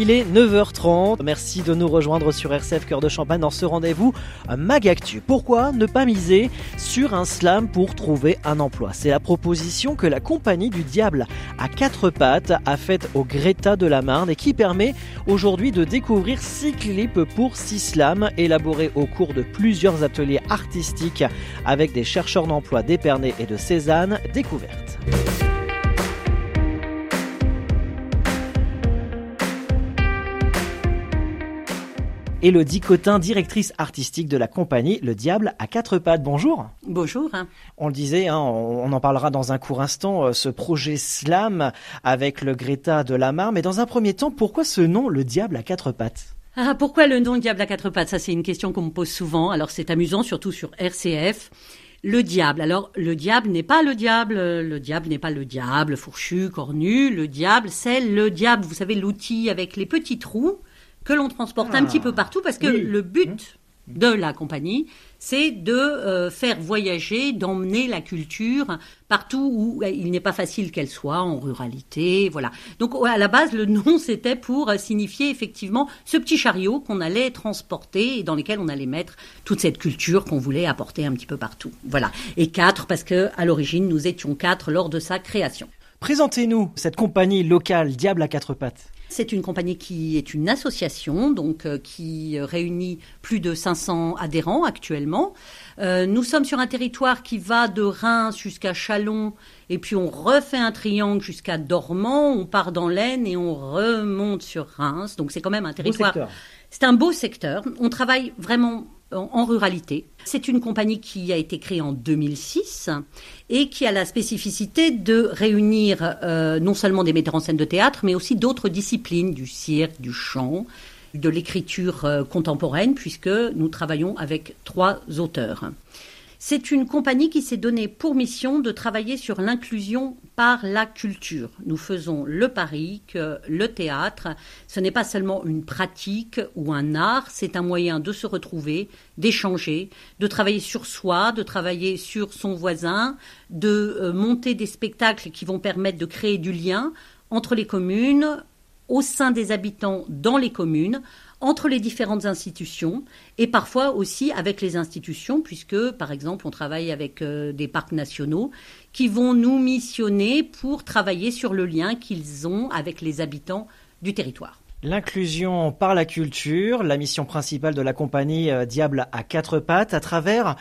Il est 9h30. Merci de nous rejoindre sur RCF Cœur de Champagne dans ce rendez-vous Magactu. Pourquoi ne pas miser sur un slam pour trouver un emploi? C'est la proposition que la compagnie du diable à quatre pattes a faite au Greta de la Marne et qui permet aujourd'hui de découvrir six clips pour six slams élaborés au cours de plusieurs ateliers artistiques avec des chercheurs d'emploi d'Épernay et de Cézanne découvertes. Elodie Cotin, directrice artistique de la compagnie Le Diable à quatre pattes. Bonjour. Bonjour. On le disait, hein, on en parlera dans un court instant, euh, ce projet slam avec le Greta de la Mar. Mais dans un premier temps, pourquoi ce nom Le Diable à quatre pattes? Ah, pourquoi le nom Diable à quatre pattes? Ça, c'est une question qu'on me pose souvent. Alors, c'est amusant, surtout sur RCF. Le diable. Alors, le diable n'est pas le diable. Le diable n'est pas le diable fourchu, cornu. Le diable, c'est le diable. Vous savez, l'outil avec les petits trous que l'on transporte un petit peu partout parce que le but de la compagnie, c'est de euh, faire voyager, d'emmener la culture partout où euh, il n'est pas facile qu'elle soit, en ruralité, voilà. Donc à la base, le nom, c'était pour euh, signifier effectivement ce petit chariot qu'on allait transporter et dans lequel on allait mettre toute cette culture qu'on voulait apporter un petit peu partout. Voilà. Et quatre, parce que à l'origine, nous étions quatre lors de sa création. Présentez-nous cette compagnie locale Diable à quatre pattes. C'est une compagnie qui est une association, donc euh, qui réunit plus de 500 adhérents actuellement. Euh, nous sommes sur un territoire qui va de Reims jusqu'à Chalon, et puis on refait un triangle jusqu'à Dormant. On part dans l'Aisne et on remonte sur Reims. Donc c'est quand même un territoire. C'est un beau secteur. On travaille vraiment en ruralité. C'est une compagnie qui a été créée en 2006 et qui a la spécificité de réunir euh, non seulement des metteurs en scène de théâtre, mais aussi d'autres disciplines, du cirque, du chant, de l'écriture euh, contemporaine, puisque nous travaillons avec trois auteurs. C'est une compagnie qui s'est donnée pour mission de travailler sur l'inclusion par la culture. Nous faisons le pari que le théâtre, ce n'est pas seulement une pratique ou un art, c'est un moyen de se retrouver, d'échanger, de travailler sur soi, de travailler sur son voisin, de euh, monter des spectacles qui vont permettre de créer du lien entre les communes, au sein des habitants dans les communes, entre les différentes institutions et parfois aussi avec les institutions, puisque par exemple on travaille avec euh, des parcs nationaux qui vont nous missionner pour travailler sur le lien qu'ils ont avec les habitants du territoire. L'inclusion par la culture, la mission principale de la compagnie euh, Diable à quatre pattes, à travers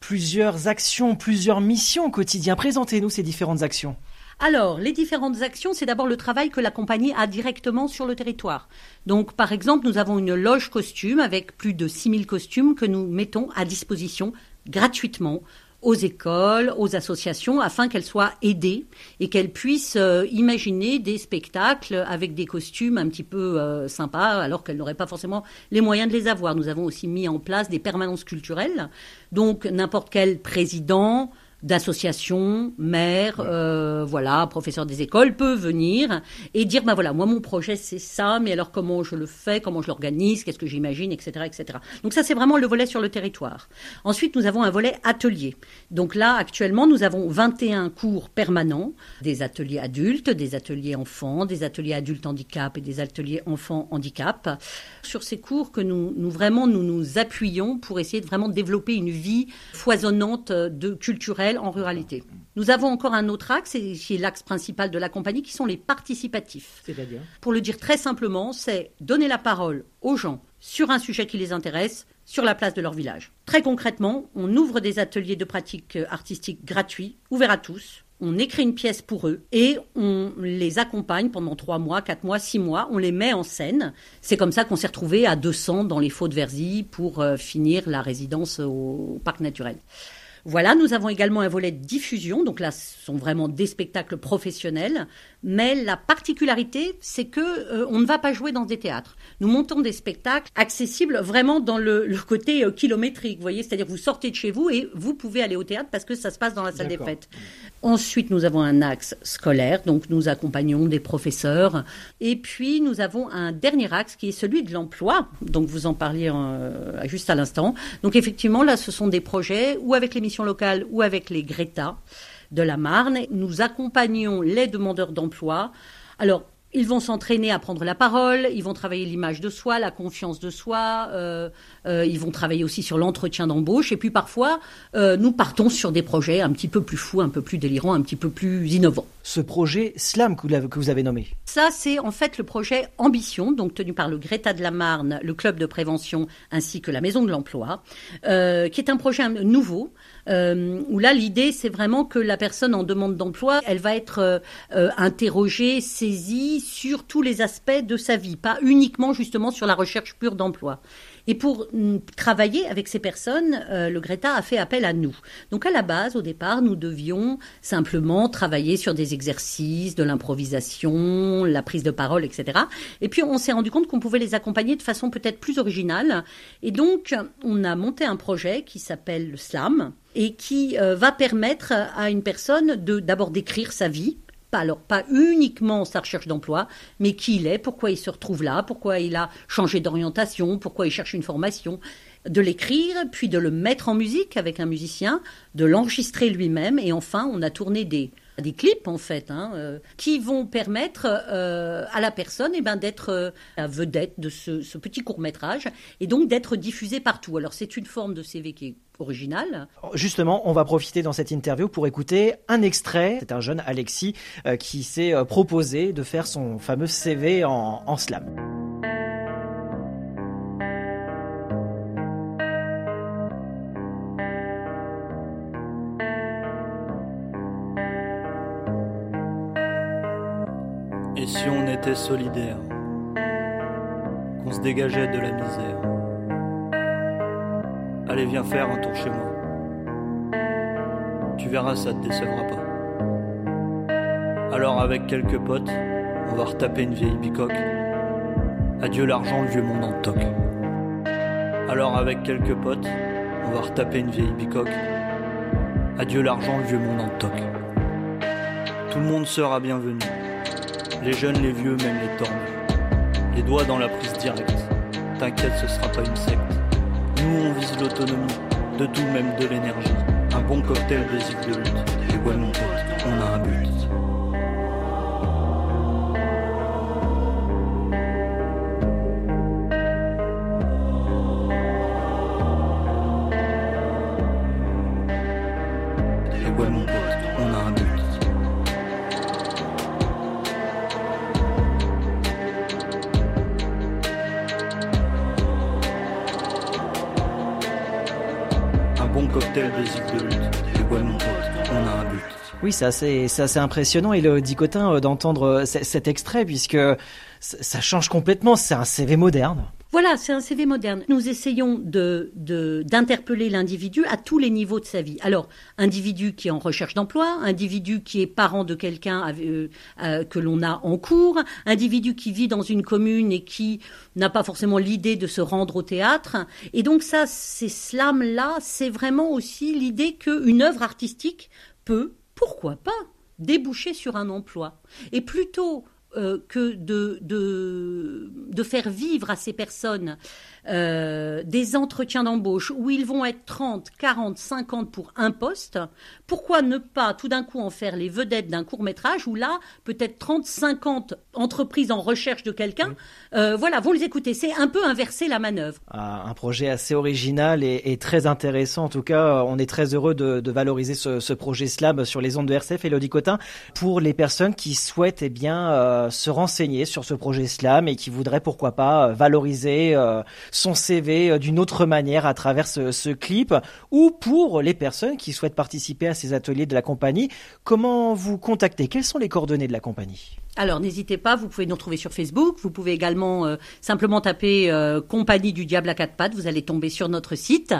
plusieurs actions, plusieurs missions au quotidien. Présentez-nous ces différentes actions. Alors, les différentes actions, c'est d'abord le travail que la compagnie a directement sur le territoire. Donc, par exemple, nous avons une loge costume avec plus de 6000 costumes que nous mettons à disposition gratuitement aux écoles, aux associations, afin qu'elles soient aidées et qu'elles puissent euh, imaginer des spectacles avec des costumes un petit peu euh, sympas, alors qu'elles n'auraient pas forcément les moyens de les avoir. Nous avons aussi mis en place des permanences culturelles, donc n'importe quel président, d'associations, maires, euh, voilà, professeurs des écoles peut venir et dire bah voilà, moi mon projet c'est ça, mais alors comment je le fais, comment je l'organise, qu'est-ce que j'imagine, etc., etc. Donc ça c'est vraiment le volet sur le territoire. Ensuite nous avons un volet atelier. Donc là actuellement nous avons 21 cours permanents, des ateliers adultes, des ateliers enfants, des ateliers adultes handicap et des ateliers enfants handicap. Sur ces cours que nous, nous vraiment nous nous appuyons pour essayer de vraiment développer une vie foisonnante de culturelle en ruralité. Nous avons encore un autre axe, qui est l'axe principal de la compagnie, qui sont les participatifs. C'est-à-dire Pour le dire très simplement, c'est donner la parole aux gens sur un sujet qui les intéresse, sur la place de leur village. Très concrètement, on ouvre des ateliers de pratique artistique gratuits, ouverts à tous, on écrit une pièce pour eux et on les accompagne pendant trois mois, quatre mois, six mois. On les met en scène. C'est comme ça qu'on s'est retrouvé à 200 dans les Faux de Verzy pour euh, finir la résidence au parc naturel. Voilà, nous avons également un volet de diffusion. Donc là, ce sont vraiment des spectacles professionnels. Mais la particularité, c'est que euh, on ne va pas jouer dans des théâtres. Nous montons des spectacles accessibles vraiment dans le, côté euh, kilométrique, vous voyez, c'est-à-dire vous sortez de chez vous et vous pouvez aller au théâtre parce que ça se passe dans la salle des fêtes. Ensuite, nous avons un axe scolaire, donc nous accompagnons des professeurs. Et puis, nous avons un dernier axe qui est celui de l'emploi, donc vous en parliez euh, juste à l'instant. Donc effectivement, là, ce sont des projets ou avec les missions locales ou avec les Greta de la Marne. Nous accompagnons les demandeurs d'emploi. Alors, ils vont s'entraîner à prendre la parole, ils vont travailler l'image de soi, la confiance de soi, euh, euh, ils vont travailler aussi sur l'entretien d'embauche, et puis parfois, euh, nous partons sur des projets un petit peu plus fous, un peu plus délirants, un petit peu plus innovants. Ce projet SLAM que vous avez nommé Ça, c'est en fait le projet Ambition, donc tenu par le Greta de la Marne, le club de prévention, ainsi que la Maison de l'Emploi, qui est un projet nouveau, euh, où là l'idée c'est vraiment que la personne en demande d'emploi, elle va être euh, euh, interrogée, saisie sur tous les aspects de sa vie, pas uniquement justement sur la recherche pure d'emploi. Et pour mm, travailler avec ces personnes, le Greta a fait appel à nous. Donc à la base, au départ, nous devions simplement travailler sur des exercices, de l'improvisation, la prise de parole, etc. Et puis on s'est rendu compte qu'on pouvait les accompagner de façon peut-être plus originale. Et donc on a monté un projet qui s'appelle le SLAM et qui euh, va permettre à une personne de d'abord d'écrire sa vie, pas alors pas uniquement sa recherche d'emploi, mais qui il est, pourquoi il se retrouve là, pourquoi il a changé d'orientation, pourquoi il cherche une formation, de l'écrire, puis de le mettre en musique avec un musicien, de l'enregistrer lui-même, et enfin on a tourné des des clips en fait, hein, euh, qui vont permettre euh, à la personne eh ben, d'être euh, la vedette de ce, petit court métrage et donc d'être diffusé partout. Alors c'est une forme de CV qui est originale. Justement, on va profiter dans cette interview pour écouter un extrait. C'est un jeune Alexis qui s'est proposé de faire son fameux CV en slam. Si on était solidaire, qu'on se dégageait de la misère. Allez, viens faire un tour chez moi. Tu verras, ça te décevra pas. Alors, avec quelques potes, on va retaper une vieille bicoque. Adieu l'argent, le vieux monde en toc. Alors, avec quelques potes, on va retaper une vieille bicoque. Adieu l'argent, le vieux monde en toc. Tout le monde sera bienvenu. Les jeunes, les vieux, même les tordus. Les doigts dans la prise directe. T'inquiète, ce sera pas une secte. Nous, on vise l'autonomie, de tout, même de l'énergie. Un bon cocktail de de lutte. Et ouais, mon pote, on a un but. Oui, c'est assez, impressionnant, et le dicotin, euh, d'entendre euh, cet extrait, puisque ça change complètement, c'est un CV moderne. Voilà, c'est un CV moderne. Nous essayons d'interpeller l'individu à tous les niveaux de sa vie. Alors, individu qui est en recherche d'emploi, individu qui est parent de quelqu'un euh, que l'on a en cours, individu qui vit dans une commune et qui n'a pas forcément l'idée de se rendre au théâtre. Et donc ça, ces slams-là, c'est vraiment aussi l'idée qu'une œuvre artistique peut pourquoi pas déboucher sur un emploi Et plutôt euh, que de, de, de, faire vivre à ces personnes euh, des entretiens d'embauche où ils vont être 30, 40, 50 pour un poste, pourquoi ne pas tout d'un coup en faire les vedettes d'un court métrage où là, peut-être 30, 50 entreprises en recherche de quelqu'un, euh, voilà, vont les écouter. C'est un peu inverser la manœuvre. Ah, un projet assez original et, très intéressant. En tout cas, on est très heureux de, valoriser ce, projet SLAB sur les ondes de RCF. Elodie Cotin, pour les personnes qui souhaitent eh bien, euh, se renseigner sur ce projet SLAM et qui voudraient pourquoi pas valoriser son CV d'une autre manière à travers ce, clip. Ou pour les personnes qui souhaitent participer à ces ateliers de la compagnie, comment vous contacter? Quelles sont les coordonnées de la compagnie? Alors n'hésitez pas, vous pouvez nous retrouver sur Facebook, vous pouvez également euh, simplement taper euh, Compagnie du Diable à quatre pattes, vous allez tomber sur notre site.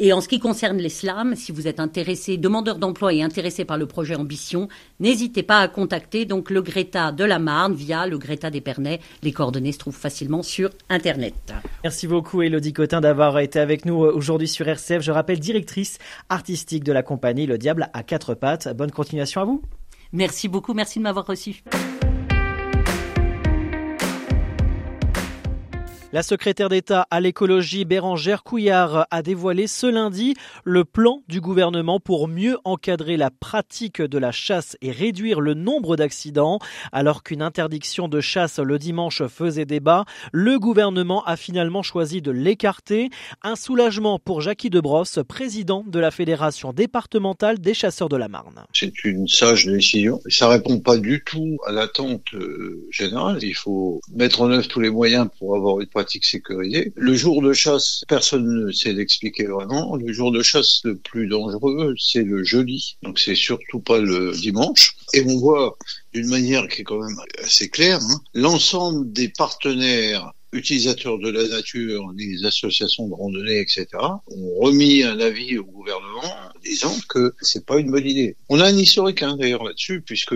Et en ce qui concerne les si vous êtes intéressé, demandeur d'emploi et intéressé par le projet Ambition, n'hésitez pas à contacter donc le Greta de la Marne via le Greta d'Épernay. Les coordonnées se trouvent facilement sur Internet. Merci beaucoup Elodie Cotin d'avoir été avec nous euh, aujourd'hui sur RCF. Je rappelle directrice artistique de la compagnie Le Diable à quatre pattes. Bonne continuation à vous. Merci beaucoup, merci de m'avoir reçu. La secrétaire d'État à l'écologie Bérangère Couillard a dévoilé ce lundi le plan du gouvernement pour mieux encadrer la pratique de la chasse et réduire le nombre d'accidents. Alors qu'une interdiction de chasse le dimanche faisait débat, le gouvernement a finalement choisi de l'écarter. Un soulagement pour Jackie Debrosse, président de la Fédération départementale des chasseurs de la Marne. C'est une sage décision. Ça répond pas du tout à l'attente euh, générale. Il faut mettre en œuvre tous les moyens pour avoir une pratique Le jour de chasse, personne ne sait l'expliquer vraiment. Le jour de chasse le plus dangereux, c'est le jeudi. Donc c'est surtout pas le dimanche. Et on voit d'une manière qui est quand même assez claire, hein, l'ensemble des partenaires utilisateurs de la nature, les associations de randonnée, etc., ont remis un avis au gouvernement disant que c'est pas une bonne idée. On a un historique hein, d'ailleurs là-dessus, puisque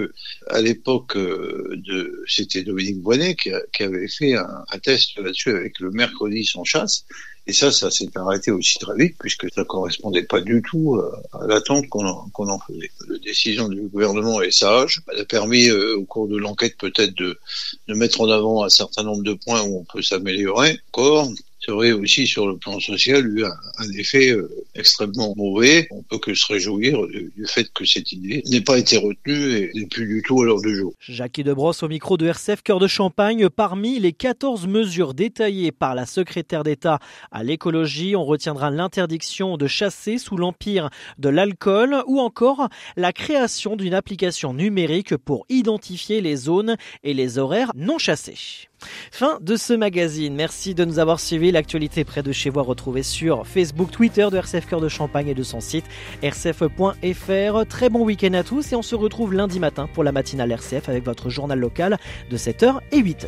à l'époque euh, de, c'était Dominique Boinet qui, avait fait un, un test là-dessus avec le mercredi sans chasse, et ça, ça s'est arrêté aussi très vite puisque ça correspondait pas du tout euh, à l'attente qu'on en, en, faisait. La décision du gouvernement est sage. Elle a permis euh, au cours de l'enquête peut-être de, de mettre en avant un certain nombre de points où on peut s'améliorer encore aurait aussi sur le plan social eu un, effet euh, extrêmement mauvais. On peut que se réjouir du, fait que cette idée n'ait pas été retenue et n'est plus du tout à l'heure du jour. Jackie Debrosse au micro de RCF Cœur de Champagne. Parmi les 14 mesures détaillées par la secrétaire d'État à l'écologie, on retiendra l'interdiction de chasser sous l'empire de l'alcool ou encore la création d'une application numérique pour identifier les zones et les horaires non chassés. Fin de ce magazine. Merci de nous avoir suivis. L'actualité près de chez vous retrouvée sur Facebook, Twitter de RCF Cœur de Champagne et de son site rcf.fr. Très bon week-end à tous et on se retrouve lundi matin pour la matinale RCF avec votre journal local de 7h et 8h.